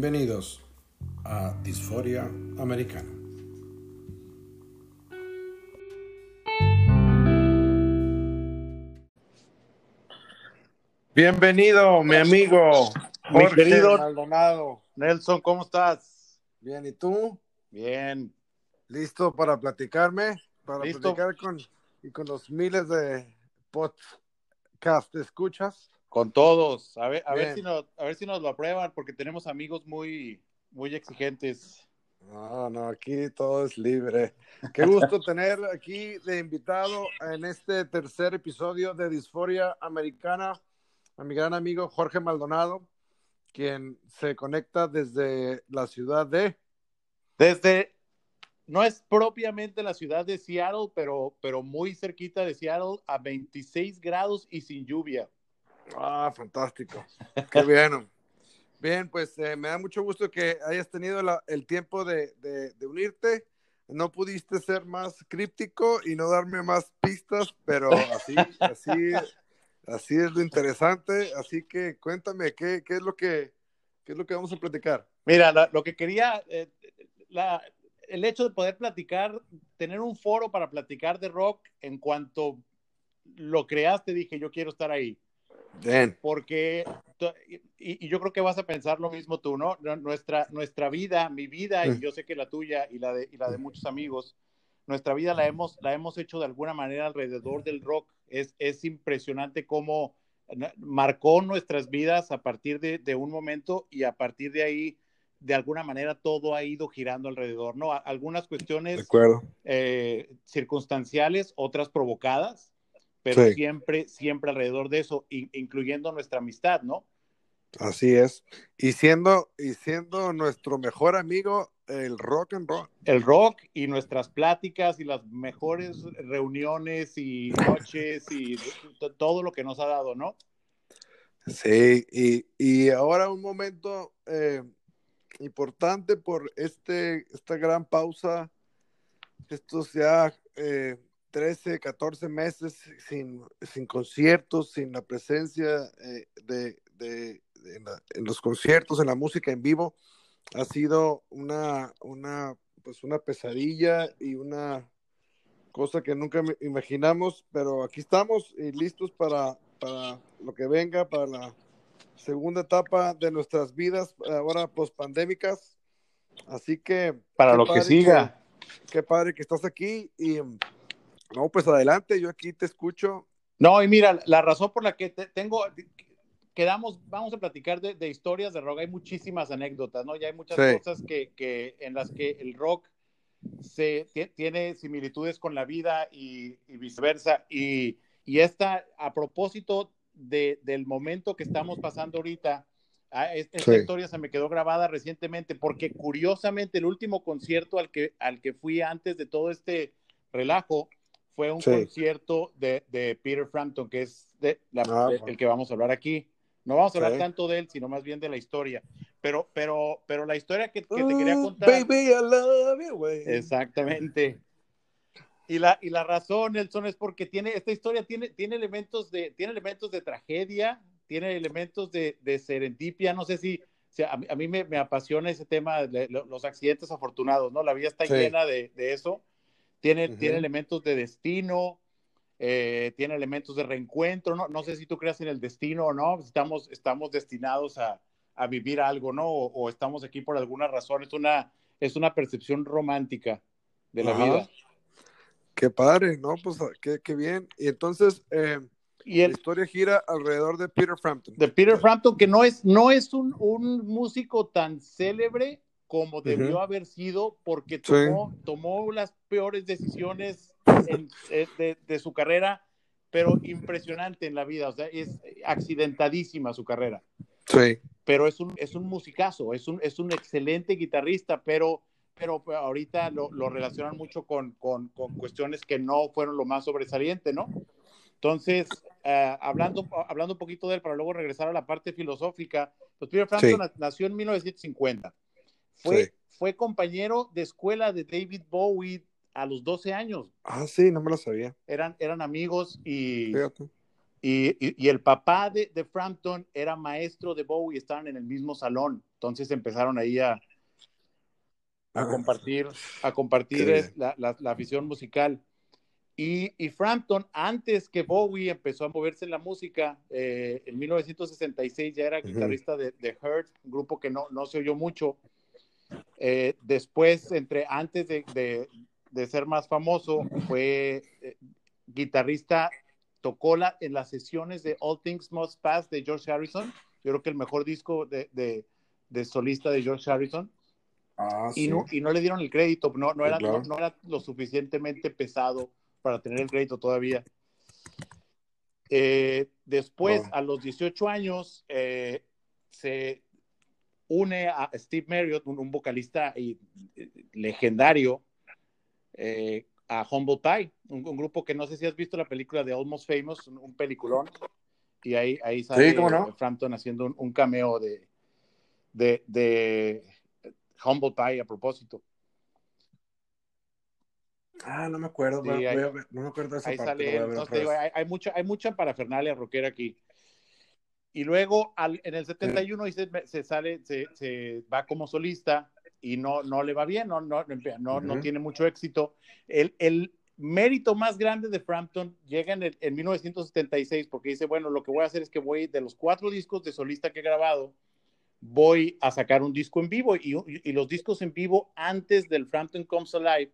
Bienvenidos a Disforia Americana. Bienvenido, mi amigo Mi Jorge querido- Maldonado. Nelson, ¿cómo estás? Bien, ¿y tú? Bien. ¿Listo para platicarme? Para Listo. platicar con, y con los miles de podcast escuchas. Con todos. A ver, a ver si nos, a ver si nos lo aprueban, porque tenemos amigos muy, muy exigentes. No, no, aquí todo es libre. Qué gusto tener aquí de invitado en este tercer episodio de Disforia Americana a mi gran amigo Jorge Maldonado, quien se conecta desde la ciudad de... Desde, no es propiamente la ciudad de Seattle, pero, pero muy cerquita de Seattle, a 26 grados y sin lluvia. Ah, fantástico. Qué bien. Bien, pues eh, me da mucho gusto que hayas tenido el tiempo de, unirte. No pudiste ser más críptico y no darme más pistas, pero así, así, así es lo interesante. Así que cuéntame, ¿qué, es lo que, qué es lo que vamos a platicar? Mira, lo que quería, eh, la- el hecho de poder platicar, tener un foro para platicar de rock, en cuanto lo creaste, dije, yo quiero estar ahí. Bien. porque, y, y yo creo que vas a pensar lo mismo tú, ¿no? Nu- Nuestra, nuestra vida, mi vida, y yo sé que la tuya y la de, y la de muchos amigos, nuestra vida la hemos, la hemos hecho de alguna manera alrededor del rock. Es, es impresionante cómo marcó nuestras vidas a partir de, de un momento y a partir de ahí, de alguna manera, todo ha ido girando alrededor, ¿no? Algunas cuestiones eh, circunstanciales, otras provocadas, pero Sí. siempre, siempre alrededor de eso, in- incluyendo nuestra amistad, ¿no? Así es. Y siendo, y siendo nuestro mejor amigo, el rock and roll. El rock y nuestras pláticas y las mejores reuniones y noches y todo lo que nos ha dado, ¿no? Sí, y, y ahora un momento eh, importante por este, esta gran pausa, estos ya eh, 13, 14 meses sin, sin conciertos, sin la presencia eh, de, de- de- en, la- en los conciertos, en la música en vivo, ha sido una, una, pues una pesadilla y una cosa que nunca imaginamos, pero aquí estamos y listos para, para lo que venga, para la segunda etapa de nuestras vidas, ahora pospandémicas. Así que... Para qué lo que siga. Qué padre que estás aquí y no, pues adelante, yo aquí te escucho. No, y mira, la razón por la que te- tengo, quedamos, vamos a platicar de, de historias de rock, hay muchísimas anécdotas, ¿no? Ya hay muchas Sí. cosas que, que, en las que el rock se, ti- tiene similitudes con la vida y, y viceversa. Y, y esta, a propósito de, del momento que estamos pasando ahorita, ah, es- esta Sí. historia se me quedó grabada recientemente porque curiosamente el último concierto al que, al que fui antes de todo este relajo fue un Sí. concierto de, de Peter Frampton, que es de la- Ah, el que vamos a hablar aquí. No vamos a hablar Sí. tanto de él, sino más bien de la historia. Pero, pero, pero la historia que, que te quería contar. baby, I love you, güey. Exactamente. Y la, y la razón, Nelson, es porque tiene, esta historia tiene, tiene, elementos, de, tiene elementos de tragedia, tiene elementos de, de serendipia. No sé si, si a, mí- a mí me, me apasiona ese tema de lo- los accidentes afortunados, ¿no? La vida está Sí. llena de, de eso. Tiene, Ujú. tiene elementos de destino, eh, tiene elementos de reencuentro, ¿no? No sé si tú creas en el destino o no. Estamos, estamos destinados a, a vivir algo, ¿no? O, o estamos aquí por alguna razón. Es una, es una percepción romántica de la Ajá. vida. Qué padre, ¿no? Pues qué, qué bien. Y entonces, eh, Y la historia gira alrededor de Peter Frampton. de Peter Frampton, que no es, no es un, un músico tan célebre como debió Ujú. haber sido, porque Sí. tomó, tomó las peores decisiones en- eh, de, de su carrera, pero impresionante en la vida. O sea, es accidentadísima su carrera. Sí, pero es un, es un musicazo, es un, es un excelente guitarrista, pero, pero ahorita lo, lo relacionan mucho con, con, con cuestiones que no fueron lo más sobresaliente, ¿no? Entonces, eh, hablando, hablando un poquito de él para luego regresar a la parte filosófica, pues Peter Frampton Sí. na- nació en 1950. Fue, Sí. fue compañero de escuela de David Bowie a los 12 años. Ah, sí, no me lo sabía. Eran, eran amigos y, Fíjate. Y, el papá de, Frampton era maestro de Bowie, y estaban en el mismo salón. Entonces empezaron ahí a, a ah, compartir, a compartir la, la, afición musical. Y, y, Frampton, antes que Bowie empezó a moverse en la música, eh, en 1966 ya era guitarrista de, de Hurt, un grupo que no, no se oyó mucho. Eh, después, entre antes de, de, ser más famoso, fue eh, guitarrista tocó la, en las sesiones de All Things Must Pass de George Harrison. Yo creo que el mejor disco de, de, solista de George Harrison. Ah, y, no, y no le dieron el crédito, no, no, era, no, era lo suficientemente pesado para tener el crédito todavía. Eh, después, oh. a los 18 años, se une a Steve Marriott, un, vocalista y, eh, legendario, a Humble Pie, un, grupo que no sé si has visto la película de Almost Famous, un, peliculón, y ahí, ahí sale Frampton haciendo un, cameo de, de, de, Humble Pie a propósito. Ah, no me acuerdo, no me acuerdo de esa parte. hay, mucha, hay mucha parafernalia rockera aquí. Y luego en el 71 se, se, sale, se, se va como solista y no, no le va bien, no, no, no, no tiene mucho éxito. El, el, mérito más grande de Frampton llega en, en 1976 porque dice, bueno, lo que voy a hacer es que voy de los cuatro discos de solista que he grabado, voy a sacar un disco en vivo y, y los discos en vivo antes del Frampton Comes Alive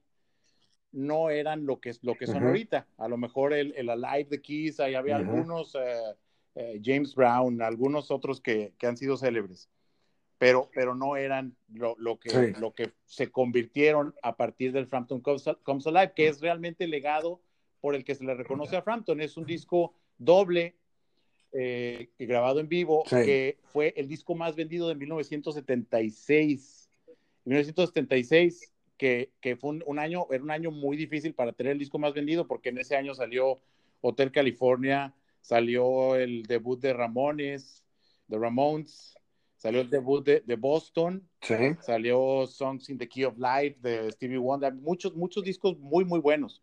no eran lo que, lo que son ahorita. A lo mejor el, el Alive de Keys, ahí había algunos, eh, eh, James Brown, algunos otros que, que han sido célebres pero, pero no eran lo, lo que, lo que se convirtieron a partir del Frampton Comes, Alive, que es realmente el legado por el que se le reconoce a Frampton. Es un disco doble eh, grabado en vivo, que fue el disco más vendido de 1976. 1976, que, que fue un, año, era un año muy difícil para tener el disco más vendido, porque en ese año salió Hotel California, salió el debut de Ramones, de Ramones, Salió el debut de, de Boston. Salió Songs in the Key of Life de Stevie Wonder. Muchos, muchos discos muy, muy buenos.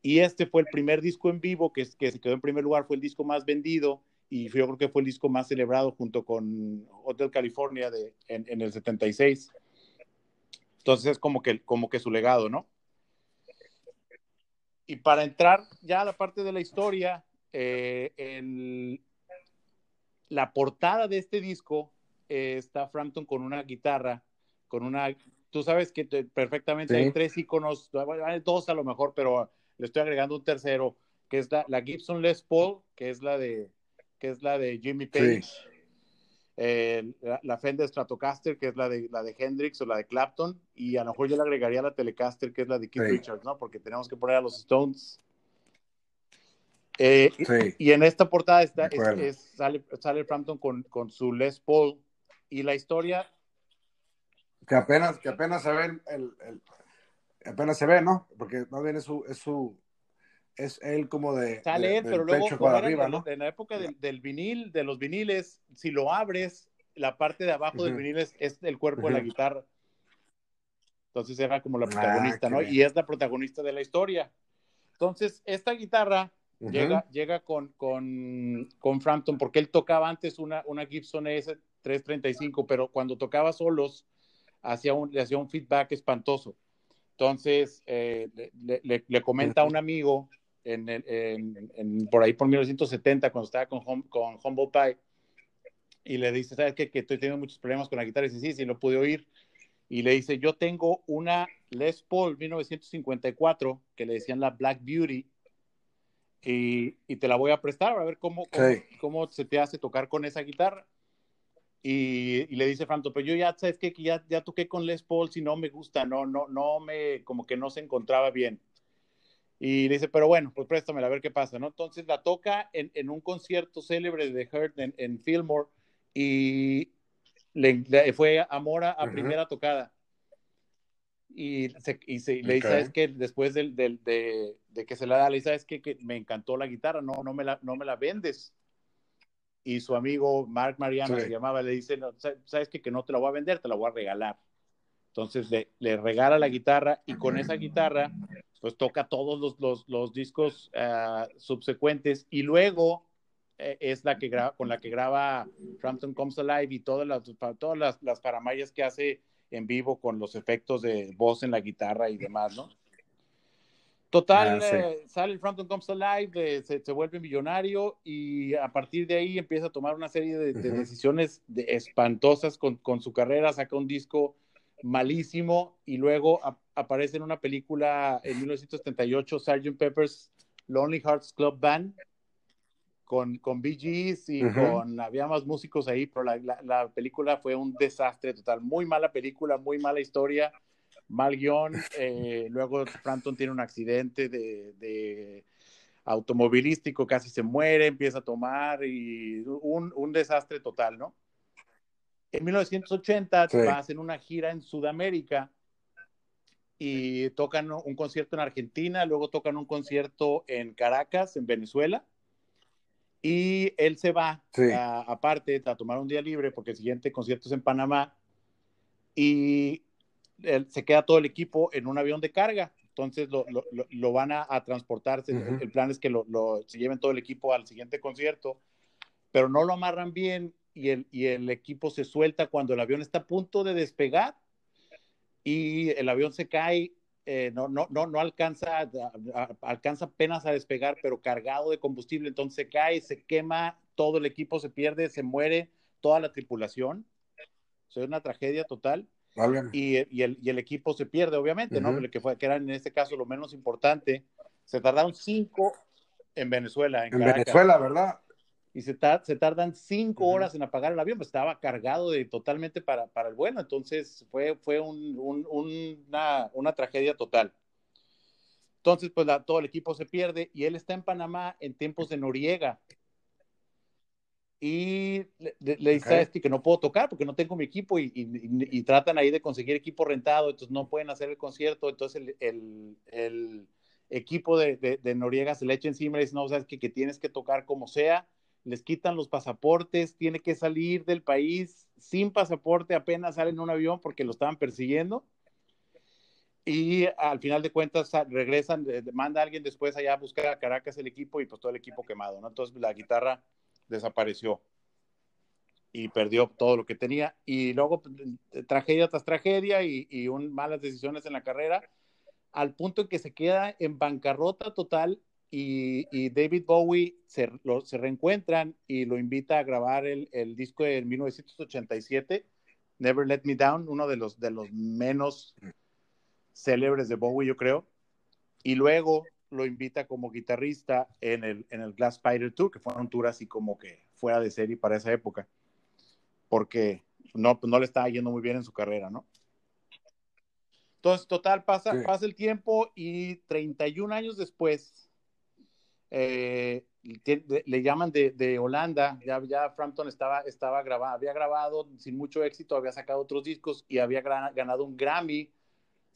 Y este fue el primer disco en vivo que, que se quedó en primer lugar, fue el disco más vendido y yo creo que fue el disco más celebrado junto con Hotel California de, en, en el 76. Entonces es como que, como que su legado, ¿no? Y para entrar ya a la parte de la historia, eh, el, la portada de este disco eh, está Frampton con una guitarra, con una, tú sabes que perfectamente hay tres iconos, dos a lo mejor, pero le estoy agregando un tercero, que es la, Gibson Les Paul, que es la de, que es la de Jimmy Page. la, Fender Stratocaster, que es la de, la de Hendrix o la de Clapton, y a lo mejor yo le agregaría la Telecaster, que es la de Keith Richards, ¿no? Porque tenemos que poner a los Stones eh, y, en esta portada está, sale, sale Frampton con, con, su Les Paul y la historia. Que apenas, que apenas se ve el, apenas se ve, ¿no? Porque más bien es su, es su, es él como de. Sale él, pero luego en, la época del, vinil, de los viniles, si lo abres, la parte de abajo del vinil es, el cuerpo de la guitarra. Entonces era como la ah, protagonista, ¿no? Y es la protagonista de la historia. Entonces, esta guitarra llega, llega con, con, con, Frampton, porque él tocaba antes una, una Gibson S335, pero cuando tocaba solos, hacía un, le hacía un feedback espantoso. Entonces, eh, le, le, comenta a un amigo en, en, por ahí por 1970, cuando estaba con, con Humble Pie, y le dice, ¿sabes qué? Que estoy teniendo muchos problemas con la guitarra. Y dice, sí, sí, lo pude oír. Y le dice, yo tengo una Les Paul 1954, que le decían la Black Beauty, y, y, te la voy a prestar a ver cómo, cómo, se te hace tocar con esa guitarra. Y, y le dice Franto, pero yo ya sabes que ya, ya toqué con Les Paul, si no me gusta, no, no, no me, como que no se encontraba bien. Y le dice, pero bueno, pues préstamela a ver qué pasa, ¿no? Entonces la toca en, en un concierto célebre de Hurt en, en Fillmore y le, fue amor a, primera tocada y, se, y se, le dice, ¿sabes qué? Después del, del, de, de, que se la da, le dice, ¿sabes qué? Que me encantó la guitarra, no, no, me, la, no me la vendes. Y su amigo Mark Mariano se llamaba, le dice, ¿sabes qué? Que no te la voy a vender, te la voy a regalar. Entonces le, le, regala la guitarra y con esa guitarra pues toca todos los, los, los discos uh, subsecuentes y luego eh, es la que graba, con la que graba Frampton Comes Alive y todas las, todas las, las paramayas que hace en vivo con los efectos de voz en la guitarra y demás, ¿no? Total, ah, sí. eh, sale el Frampton Comes Alive, eh, se, se, vuelve millonario y a partir de ahí empieza a tomar una serie de, de decisiones de espantosas con, con, su carrera, saca un disco malísimo y luego a, aparece en una película en 1978, Sgt. Pepper's Lonely Hearts Club Band, con, con Bee Gees y uh -huh. con, había más músicos ahí, pero la, la, la, película fue un desastre total, muy mala película, muy mala historia, mal guion, eh, luego Frampton tiene un accidente de, de, automovilístico, casi se muere, empieza a tomar y un, un desastre total, ¿no? En 1980 sí. hacen una gira en Sudamérica y tocan un concierto en Argentina, luego tocan un concierto en Caracas, en Venezuela, y él se va sí. aparte a tomar un día libre porque el siguiente concierto es en Panamá y él, se queda todo el equipo en un avión de carga. Entonces lo, lo, lo van a, a transportarse. Uh -huh. el, plan es que lo, se lleven todo el equipo al siguiente concierto, pero no lo amarran bien y el, y el equipo se suelta cuando el avión está a punto de despegar y el avión se cae eh, no, no, no, no alcanza, a, a, alcanza apenas a despegar, pero cargado de combustible, entonces se cae, se quema, todo el equipo se pierde, se muere, toda la tripulación. O sea, es una tragedia total. Vale. Y, y, el, y, el, equipo se pierde, obviamente, uh -huh. ¿no? Que, fue, que era en este caso lo menos importante. Se tardaron cinco en Venezuela. En, en Venezuela, ¿verdad? Y se, tar se tardan cinco uh -huh. horas en apagar el avión, pues estaba cargado de totalmente para, para el vuelo, entonces fue, fue un, un, una, una, tragedia total. Entonces, pues la, todo el equipo se pierde y él está en Panamá en tiempos de Noriega. Y le, le dice okay. a este que no puedo tocar porque no tengo mi equipo y, y, y, tratan ahí de conseguir equipo rentado, entonces no pueden hacer el concierto, entonces el, el, el equipo de, de, de, Noriega se le echa encima y dice, no, sabes que, que tienes que tocar como sea, les quitan los pasaportes, tiene que salir del país sin pasaporte, apenas sale en un avión porque lo estaban persiguiendo. Y al final de cuentas regresan, manda a alguien después allá a buscar a Caracas el equipo y pues todo el equipo quemado, ¿no? Entonces la guitarra desapareció y perdió todo lo que tenía. Y luego pues, tragedia tras tragedia y, y un, malas decisiones en la carrera, al punto en que se queda en bancarrota total y, y, David Bowie se, lo, se, reencuentran y lo invita a grabar el, el, disco de 1987, Never Let Me Down, uno de los, de los menos célebres de Bowie, yo creo. Y luego lo invita como guitarrista en el, en el Glass Spider Tour, que fue un tour así como que fuera de serie para esa época, porque no, pues no le estaba yendo muy bien en su carrera, ¿no? Entonces, total, pasa, sí. pasa el tiempo y 31 años después, eh, le llaman de, de, Holanda, ya, ya Frampton estaba, estaba grabado, había grabado sin mucho éxito, había sacado otros discos y había ganado un Grammy,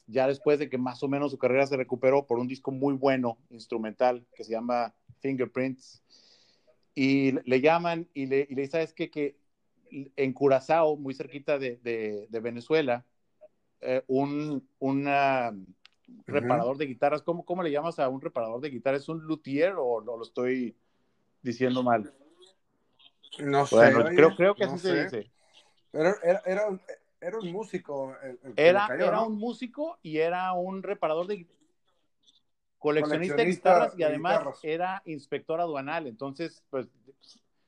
ya después de que más o menos su carrera se recuperó por un disco muy bueno, instrumental, que se llama Fingerprints, y le llaman y le, y le ¿sabes qué? Que en Curazao, muy cerquita de, de, de Venezuela, eh, un, una, reparador uh -huh. de guitarras. ¿Cómo, ¿Cómo, le llamas a un reparador de guitarras? ¿Es un luthier o no lo estoy diciendo mal? No sé. Bueno, oye, creo, creo, que no así sé. se dice. Pero era, era, un, era un músico. El, el era, cayó, era ¿no? un músico y era un reparador de coleccionista, coleccionista de guitarras y además guitarras. era inspector aduanal. Entonces, pues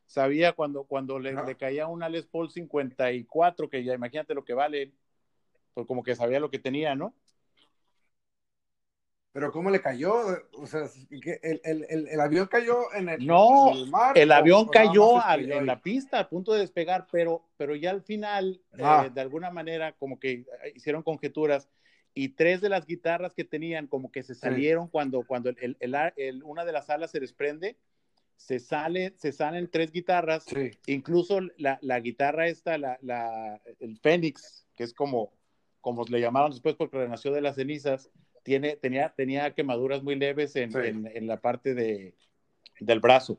sabía cuando, cuando le, no. le, caía una Les Paul 54, que ya imagínate lo que vale, pues como que sabía lo que tenía, ¿no? Pero ¿cómo le cayó? O sea, el, el, el, el avión cayó en el, no, en el mar. El avión o, cayó o al, en la pista a punto de despegar, pero, pero ya al final, ah. eh, de alguna manera, como que hicieron conjeturas y tres de las guitarras que tenían como que se salieron sí. cuando, cuando el, el, una de las alas se desprende, se sale, se salen tres guitarras, sí. incluso la, la, guitarra esta, la, la, el Fénix, que es como, como le llamaron después porque renació de las cenizas, tiene, tenía, tenía quemaduras muy leves en, sí. en, en la parte de, del brazo.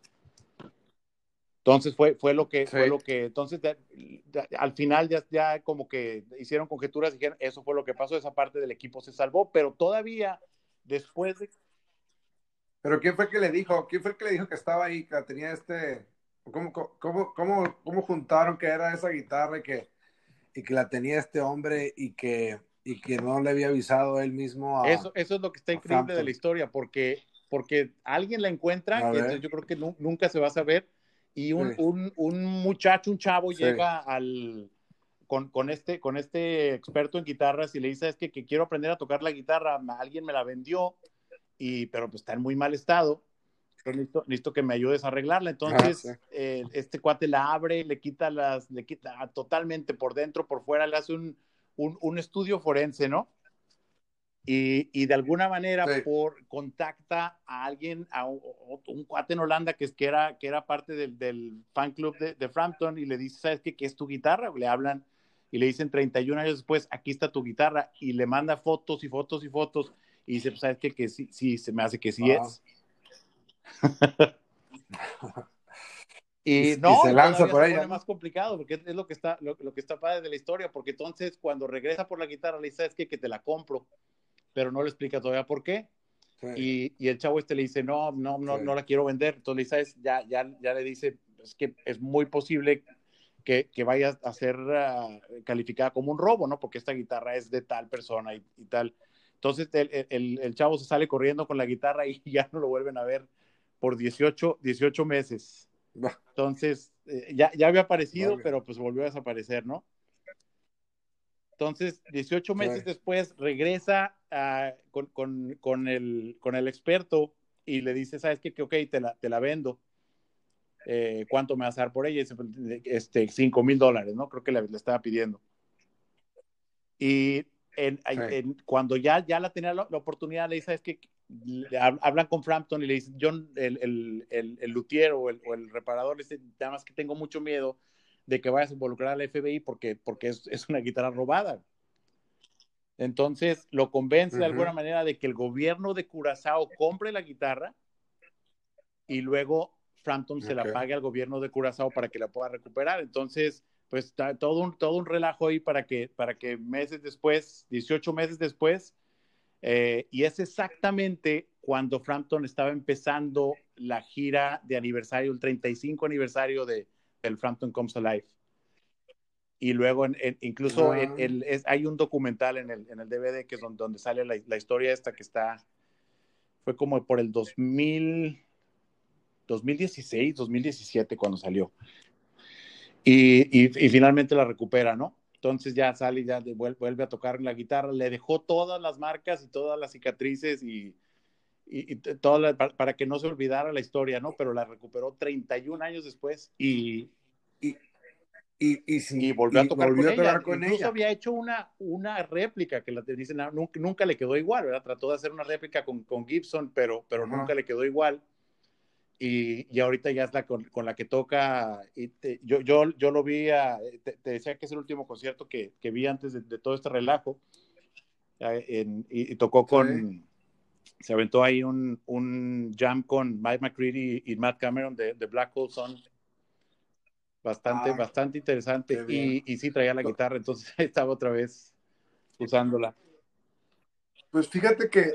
Entonces fue, fue lo que, fue lo que, entonces al final ya, ya como que hicieron conjeturas y dijeron, eso fue lo que pasó, esa parte del equipo se salvó, pero todavía después de... Pero ¿quién fue el que le dijo? ¿Quién fue el que le dijo que estaba ahí, que tenía este... ¿Cómo, cómo, cómo, cómo juntaron que era esa guitarra y que, y que la tenía este hombre y que, y que no le había avisado él mismo a... Eso, eso es lo que está increíble de la historia, porque, porque alguien la encuentra, y yo creo que nunca se va a saber, y un, un, un muchacho, un chavo llega al, con, con, este, con este experto en guitarras y le dice, es que, que, quiero aprender a tocar la guitarra, alguien me la vendió, y, pero pues está en muy mal estado, listo, listo que me ayudes a arreglarla. Entonces, eh, este cuate la abre, le quita las, le quita totalmente por dentro, por fuera, le hace un, un, un estudio forense, ¿no? Y, de alguna manera por contacta a alguien, a un, cuate en Holanda que, es, que, era, que era parte del, del fan club de, de, Frampton y le dice, ¿sabes qué? ¿Qué es tu guitarra? Le hablan y le dicen 31 años después, aquí está tu guitarra y le manda fotos y fotos y fotos y dice, pues, ¿sabes qué? Que sí, sí, se me hace que sí es. y, no, se lanza por ahí. Es más complicado porque es lo que está, lo, que está padre de la historia, porque entonces cuando regresa por la guitarra le dice, ¿sabes qué? Que te la compro pero no le explica todavía por qué. Y, y, el chavo este le dice, no, no, no, no la quiero vender. Entonces, ¿sabes? Ya, ya, ya le dice, es que es muy posible que, que vaya a ser ah, calificada como un robo, ¿no? Porque esta guitarra es de tal persona y, y tal. Entonces, el, el, el, chavo se sale corriendo con la guitarra y ya no lo vuelven a ver por 18, 18 meses. Entonces, eh, ya, ya había aparecido, pero pues volvió a desaparecer, ¿no? Entonces, 18 meses después regresa con, con, con, el, con el experto y le dice, ¿sabes qué? Que ok, te la, te la vendo. Eh, ¿Cuánto me vas a dar por ella? Este, 5 mil dólares, ¿no? Creo que le, le, estaba pidiendo. Y en, en, cuando ya, ya la tenía la, la oportunidad, le dice, ¿sabes qué? Hablan con Frampton y le dicen, John, el, el, el, el luthier o el, o el reparador, le dice, nada más que tengo mucho miedo de que vayas a involucrar al FBI porque, porque es, es una guitarra robada. Entonces lo convence de alguna manera de que el gobierno de Curazao compre la guitarra y luego Frampton se la pague al gobierno de Curazao para que la pueda recuperar. Entonces, pues está todo un, todo un relajo ahí para que, para que meses después, 18 meses después, eh, y es exactamente cuando Frampton estaba empezando la gira de aniversario, el 35 aniversario de, el Frampton Comes Alive. Y luego, incluso hay un documental en el, DVD que es donde, sale la, la, historia esta que está, fue como por el 2000, 2016, 2017 cuando salió. Y, y, finalmente la recupera, ¿no? Entonces ya sale y ya vuelve, vuelve, a tocar la guitarra, le dejó todas las marcas y todas las cicatrices y, y, todo para, que no se olvidara la historia, ¿no? Pero la recuperó 31 años después y, y, y, volvió a tocar con, ella. Incluso había hecho una, una réplica que la dicen, nunca, nunca, le quedó igual, ¿verdad? Trató de hacer una réplica con, con Gibson, pero, pero nunca le quedó igual. Y, y, ahorita ya es la con, con la que toca. Y yo, yo, yo lo vi, a, te, decía que es el último concierto que, que vi antes de, todo este relajo. Eh, en, y, tocó con, se aventó ahí un, un jam con Mike McCready y, Matt Cameron de, de, Black Hole Sun. Bastante, ah, bastante interesante. Y, y, sí traía la guitarra, entonces estaba otra vez usándola. Pues fíjate que,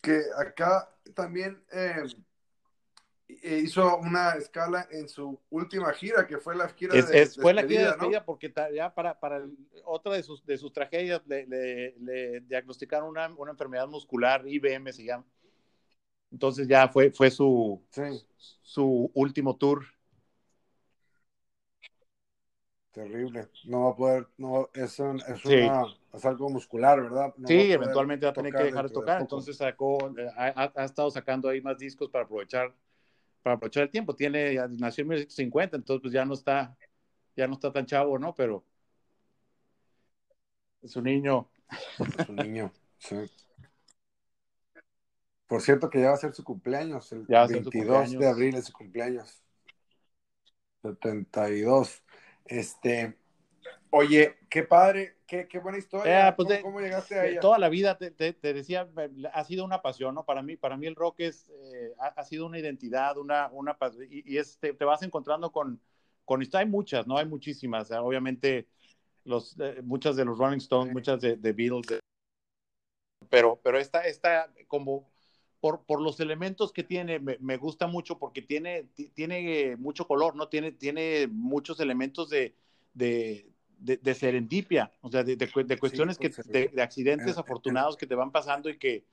que acá también eh, hizo una escala en su última gira, que fue la gira de, Fue la gira de despedida porque ya para, para otra de sus, de sus tragedias le, le, diagnosticaron una, una, enfermedad muscular, IBM se llama. Entonces ya fue, fue su, su último tour. Terrible. No va a poder, no, es, es, una, es algo muscular, ¿verdad? sí, eventualmente va a tener que dejar de tocar. entonces sacó, ha, ha estado sacando ahí más discos para aprovechar para aprovechar el tiempo. Tiene, nació en 1950, entonces pues ya no está, ya no está tan chavo, ¿no? Pero es un niño. Es un niño, sí. Por cierto que ya va a ser su cumpleaños, el 22 de abril es su cumpleaños. 72. Este, Oye, qué padre, qué, qué buena historia. Eh, pues ¿Cómo, llegaste a ella? Toda la vida, te, te, decía, ha sido una pasión, ¿no? Para mí, para mí el rock es, eh, ha, ha, sido una identidad, una, una y, y es, te, vas encontrando con, con, hay muchas, ¿no? Hay muchísimas, obviamente, los, eh, muchas de los Rolling Stones, sí. muchas de, de Beatles, pero, pero esta, esta como por, por, los elementos que tiene, me, me, gusta mucho porque tiene, tiene mucho color, ¿no? Tiene, tiene muchos elementos de, de, de, de serendipia, o sea, de, cuestiones sí, pues, que, de, accidentes eh, afortunados que te van pasando y que,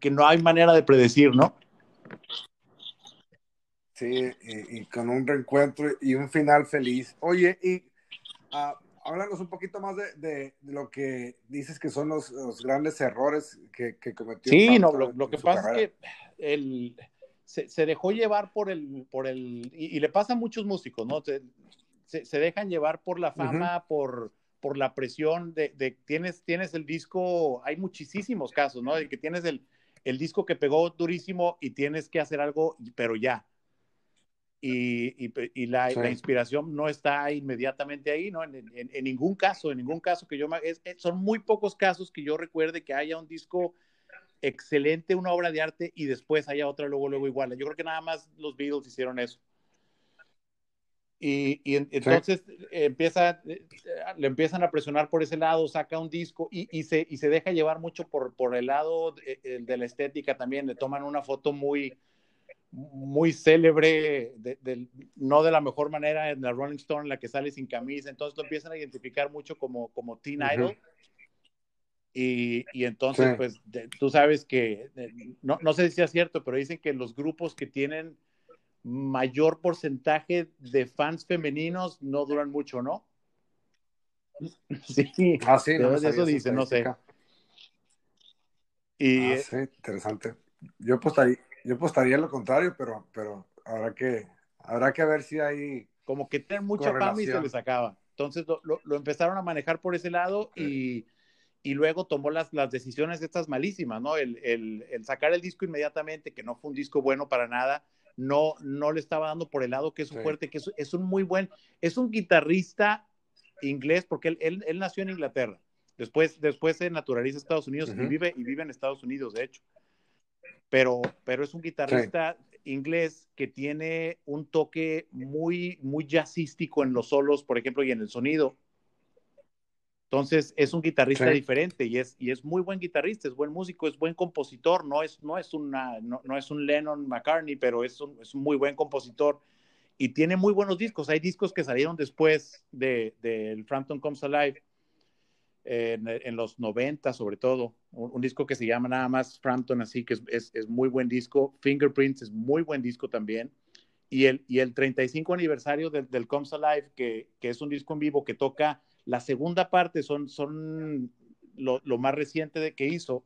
que no hay manera de predecir, ¿no? Sí, y, y con un reencuentro y un final feliz. Oye, y uh, háblanos un poquito más de, de, de, lo que dices que son los, los grandes errores que, que cometió. Sí, no, lo, lo que pasa carrera. es que el, se, se, dejó llevar por el, por el y, y, le pasa a muchos músicos, ¿no? Se, se, se dejan llevar por la fama, uh -huh. por, por la presión de, de, tienes, tienes el disco, hay muchísimos casos, ¿no? De que tienes el, el disco que pegó durísimo y tienes que hacer algo, pero ya, y, y, y la, sí. la, inspiración no está inmediatamente ahí, ¿no? En, en, en, ningún caso, en ningún caso que yo, es, son muy pocos casos que yo recuerde que haya un disco excelente, una obra de arte y después haya otra luego, luego igual. Yo creo que nada más los Beatles hicieron eso. Y, y entonces sí. empieza, le empiezan a presionar por ese lado, saca un disco y, y, se, y se deja llevar mucho por, por el lado de, de la estética también. Le toman una foto muy, muy célebre, de, de, no de la mejor manera en la Rolling Stone, en la que sale sin camisa, entonces lo empiezan a identificar mucho como, como Teen Idol. Uh -huh. Y, y, entonces, sí. pues, de, tú sabes que, no, no, sé si es cierto, pero dicen que los grupos que tienen mayor porcentaje de fans femeninos no duran mucho, ¿no? Sí, ah, sí no eso dicen, no sé. Y, ah, sí, interesante. Yo apostaría lo contrario, pero, pero habrá que habrá que ver si hay como que tienen mucha fama y se les acaba. Entonces lo, lo, lo, empezaron a manejar por ese lado y, y luego tomó las, las, decisiones estas malísimas, ¿no? El, el, el, sacar el disco inmediatamente, que no fue un disco bueno para nada, no, no le estaba dando por el lado que es sí. fuerte, que es, es, un muy buen, es un guitarrista inglés, porque él, él, él nació en Inglaterra. Después, después se naturaliza en Estados Unidos uh -huh. y, vive, y vive en Estados Unidos, de hecho pero, pero es un guitarrista sí. inglés que tiene un toque muy, muy jazzístico en los solos, por ejemplo, y en el sonido. Entonces, es un guitarrista sí. diferente y es, y es muy buen guitarrista, es buen músico, es buen compositor, no es, no es, una, no, no es un Lennon McCartney, pero es un, es un muy buen compositor y tiene muy buenos discos. Hay discos que salieron después del de, de Frampton Comes Alive, en, en, los 90 sobre todo, un, un, disco que se llama nada más Frampton, así que es, es, es, muy buen disco, Fingerprints es muy buen disco también, y el, y el 35 aniversario del, del Comes Alive, que, que, es un disco en vivo que toca la segunda parte, son, son lo, lo más reciente de que hizo,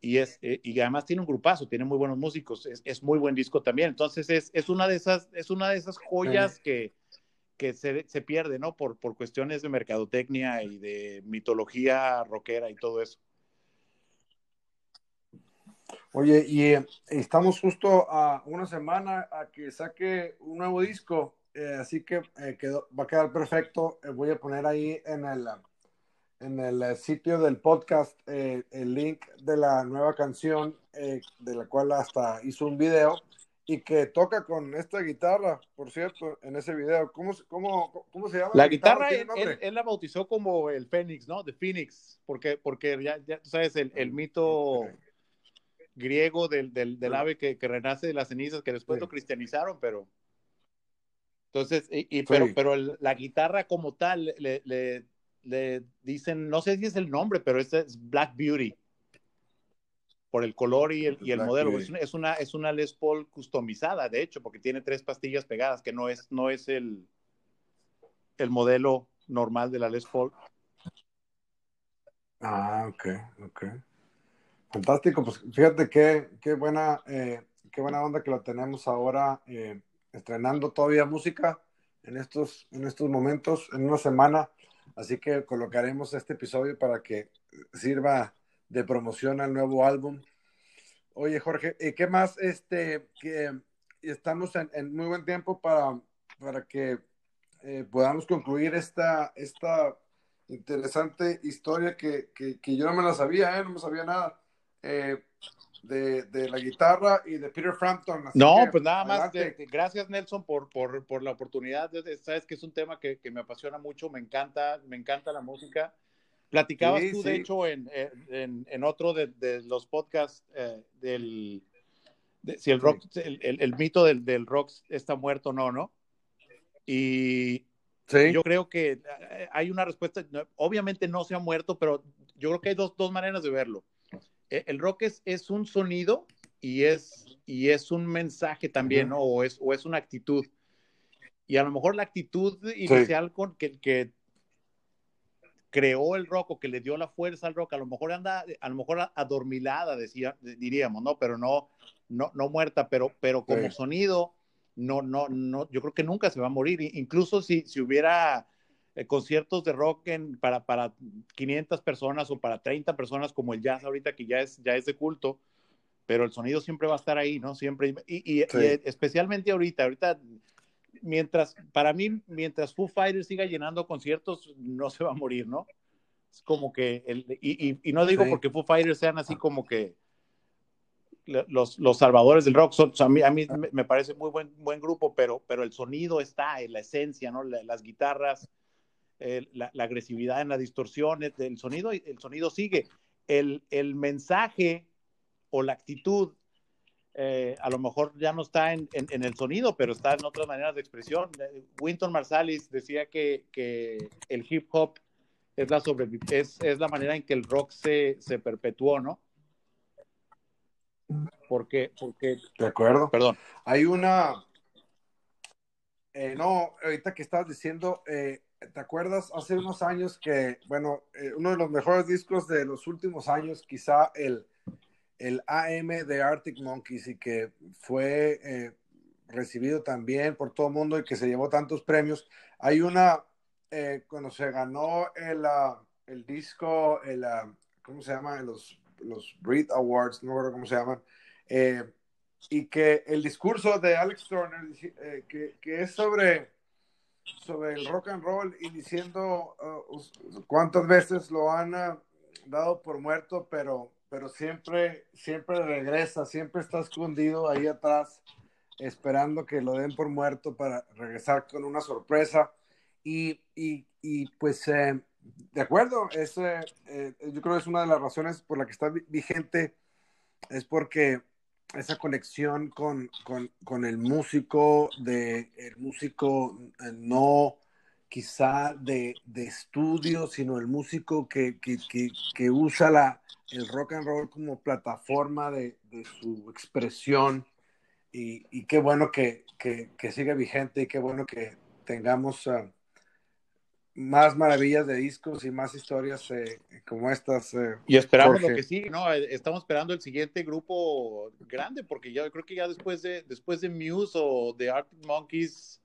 y, es, eh, y además tiene un grupazo, tiene muy buenos músicos, es, es muy buen disco también, entonces es, es, una, de esas, es una de esas joyas que que se, se, pierde, ¿no? Por, por cuestiones de mercadotecnia y de mitología rockera y todo eso. Oye, y eh, estamos justo a una semana a que saque un nuevo disco, eh, así que eh, quedó, va a quedar perfecto. Eh, voy a poner ahí en el, en el sitio del podcast eh, el link de la nueva canción, de la cual hasta hizo un video y que toca con esta guitarra, por cierto, en ese video. ¿Cómo, cómo, cómo se llama? La, guitarra, guitarra él, él, él, la bautizó como el Fénix, ¿no? The Phoenix, porque, porque ya, ya tú sabes, el, el mito griego del, del, del ave que, que, renace de las cenizas, que después sí. lo cristianizaron, pero... Entonces, y, y pero, sí. pero el, la guitarra como tal, le, le, le, dicen, no sé si es el nombre, pero este es Black Beauty por el color y el, y el modelo. Es una, es una, es, una, Les Paul customizada, de hecho, porque tiene tres pastillas pegadas, que no es, no es el, el modelo normal de la Les Paul. Ah, ok, ok. Fantástico, pues fíjate qué, qué buena, eh, qué buena onda que lo tenemos ahora eh, estrenando todavía música en estos, en estos momentos, en una semana. Así que colocaremos este episodio para que sirva de promoción al nuevo álbum. Oye, Jorge, ¿y qué más? Este, que estamos en, muy buen tiempo para, para que eh, podamos concluir esta, esta interesante historia que, que, yo no me la sabía, ¿eh? no me sabía nada. Eh, de, de, la guitarra y de Peter Frampton. No, pues nada más, gracias Nelson por, por, por, la oportunidad. Sabes que es un tema que, que, me apasiona mucho, me encanta, me encanta la música. Platicabas tú, de hecho, en, en, en, otro de, de los podcasts eh, del, si el rock, el, el, mito del, del, rock está muerto o no, ¿no? Y yo creo que eh, hay una respuesta, obviamente no se ha muerto, pero yo creo que hay dos, dos maneras de verlo. E, el rock es, es un sonido y es, y es un mensaje también, ¿no? O es, o es una actitud. Y a lo mejor la actitud inicial con que, que creó el rock o que le dio la fuerza al rock, a lo mejor anda, a lo mejor adormilada, decía, diríamos, ¿no? Pero no, no, no muerta, pero, pero como sonido, no, no, no, yo creo que nunca se va a morir. Incluso si, si hubiera eh, conciertos de rock en, para, para 500 personas o para 30 personas como el jazz ahorita, que ya es, ya es de culto, pero el sonido siempre va a estar ahí, ¿no? Siempre, y, y, especialmente ahorita, ahorita, mientras, para mí, mientras Foo Fighters siga llenando conciertos, no se va a morir, ¿no? Es como que, el, y, y, no digo porque Foo Fighters sean así como que los, los salvadores del rock, son, a mí, a mí me parece muy buen, buen grupo, pero, pero el sonido está en la esencia, ¿no? las guitarras, la, agresividad en la distorsión del sonido, el sonido sigue. El, el mensaje o la actitud eh, a lo mejor ya no está en, en, el sonido, pero está en otras maneras de expresión. Winton Marsalis decía que, que el hip hop es la, sobre, es, es, la manera en que el rock se, se perpetuó, ¿no? Porque, porque... De acuerdo. Perdón. Hay una... Eh, no, ahorita que estabas diciendo, eh, ¿te acuerdas hace unos años que, bueno, eh, uno de los mejores discos de los últimos años, quizá el, el AM de Arctic Monkeys y que fue eh, recibido también por todo el mundo y que se llevó tantos premios? Hay una, eh, cuando se ganó el, ah, el disco, el, ah, ¿cómo se llama? Los, los Brit Awards, no recuerdo cómo se llaman. y que el discurso de Alex Turner, que, que es sobre sobre el rock and roll y diciendo uh, cuántas veces lo han uh, dado por muerto, pero, pero siempre, siempre regresa, siempre está escondido ahí atrás, esperando que lo den por muerto para regresar con una sorpresa. Y, y, y pues, eh, de acuerdo, ese, eh, yo creo que es una de las razones por la que está vigente, es porque esa conexión con, con, con, el músico, de, el músico eh, no quizá de, de estudio, sino el músico que, que, que, usa la, el rock and roll como plataforma de, de su expresión. Y, y, qué bueno que, que, siga vigente y qué bueno que tengamos uh, más maravillas de discos y más historias eh, como estas. Eh, y esperamos lo que sí, ¿no? Eh, estamos esperando el siguiente grupo grande, porque yo creo que ya después de, después de Muse o de Arctic Monkeys,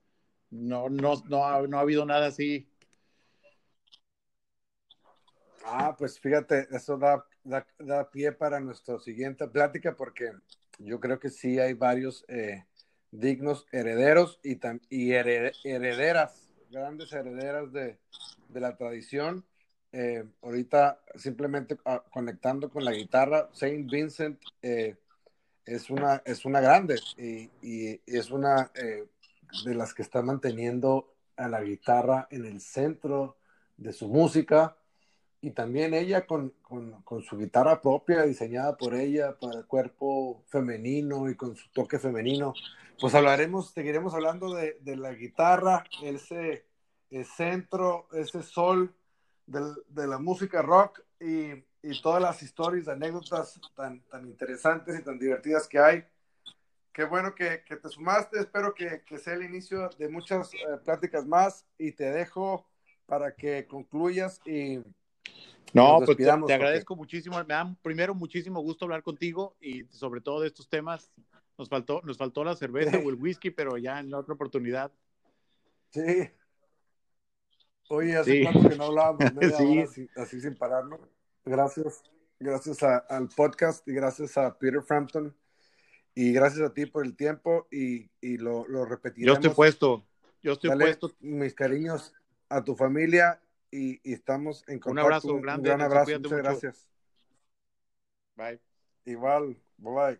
no, no, no, ha, no ha habido nada así. Ah, pues fíjate, eso da, da, da, pie para nuestra siguiente plática, porque yo creo que sí hay varios dignos herederos y, y herederas grandes herederas de, de la tradición. Eh, ahorita simplemente ah, conectando con la guitarra, Saint Vincent eh, es, una, es una grande y, y es una eh, de las que está manteniendo a la guitarra en el centro de su música y también ella con, con, con, su guitarra propia diseñada por ella para el cuerpo femenino y con su toque femenino pues hablaremos, seguiremos hablando de, de la guitarra, ese, centro, ese sol de la música rock y, y, todas las historias, anécdotas tan, tan interesantes y tan divertidas que hay. Qué bueno que, que te sumaste, espero que, que, sea el inicio de muchas eh, pláticas más y te dejo para que concluyas y... No, pues te, te agradezco muchísimo, me da primero muchísimo gusto hablar contigo y sobre todo de estos temas nos faltó, nos faltó la cerveza o el whisky, pero ya en la otra oportunidad. Sí. Oye, hace cuánto que no hablábamos, media así, así, sin pararnos. Gracias, gracias al podcast y gracias a Peter Frampton y gracias a ti por el tiempo y, y lo, lo repetiremos. Yo estoy puesto. yo estoy Dale puesto. mis cariños a tu familia y, y estamos en contacto. Un abrazo grande. Un gran Nelson, abrazo. Muchas mucho. gracias. Bye. Igual. Bye.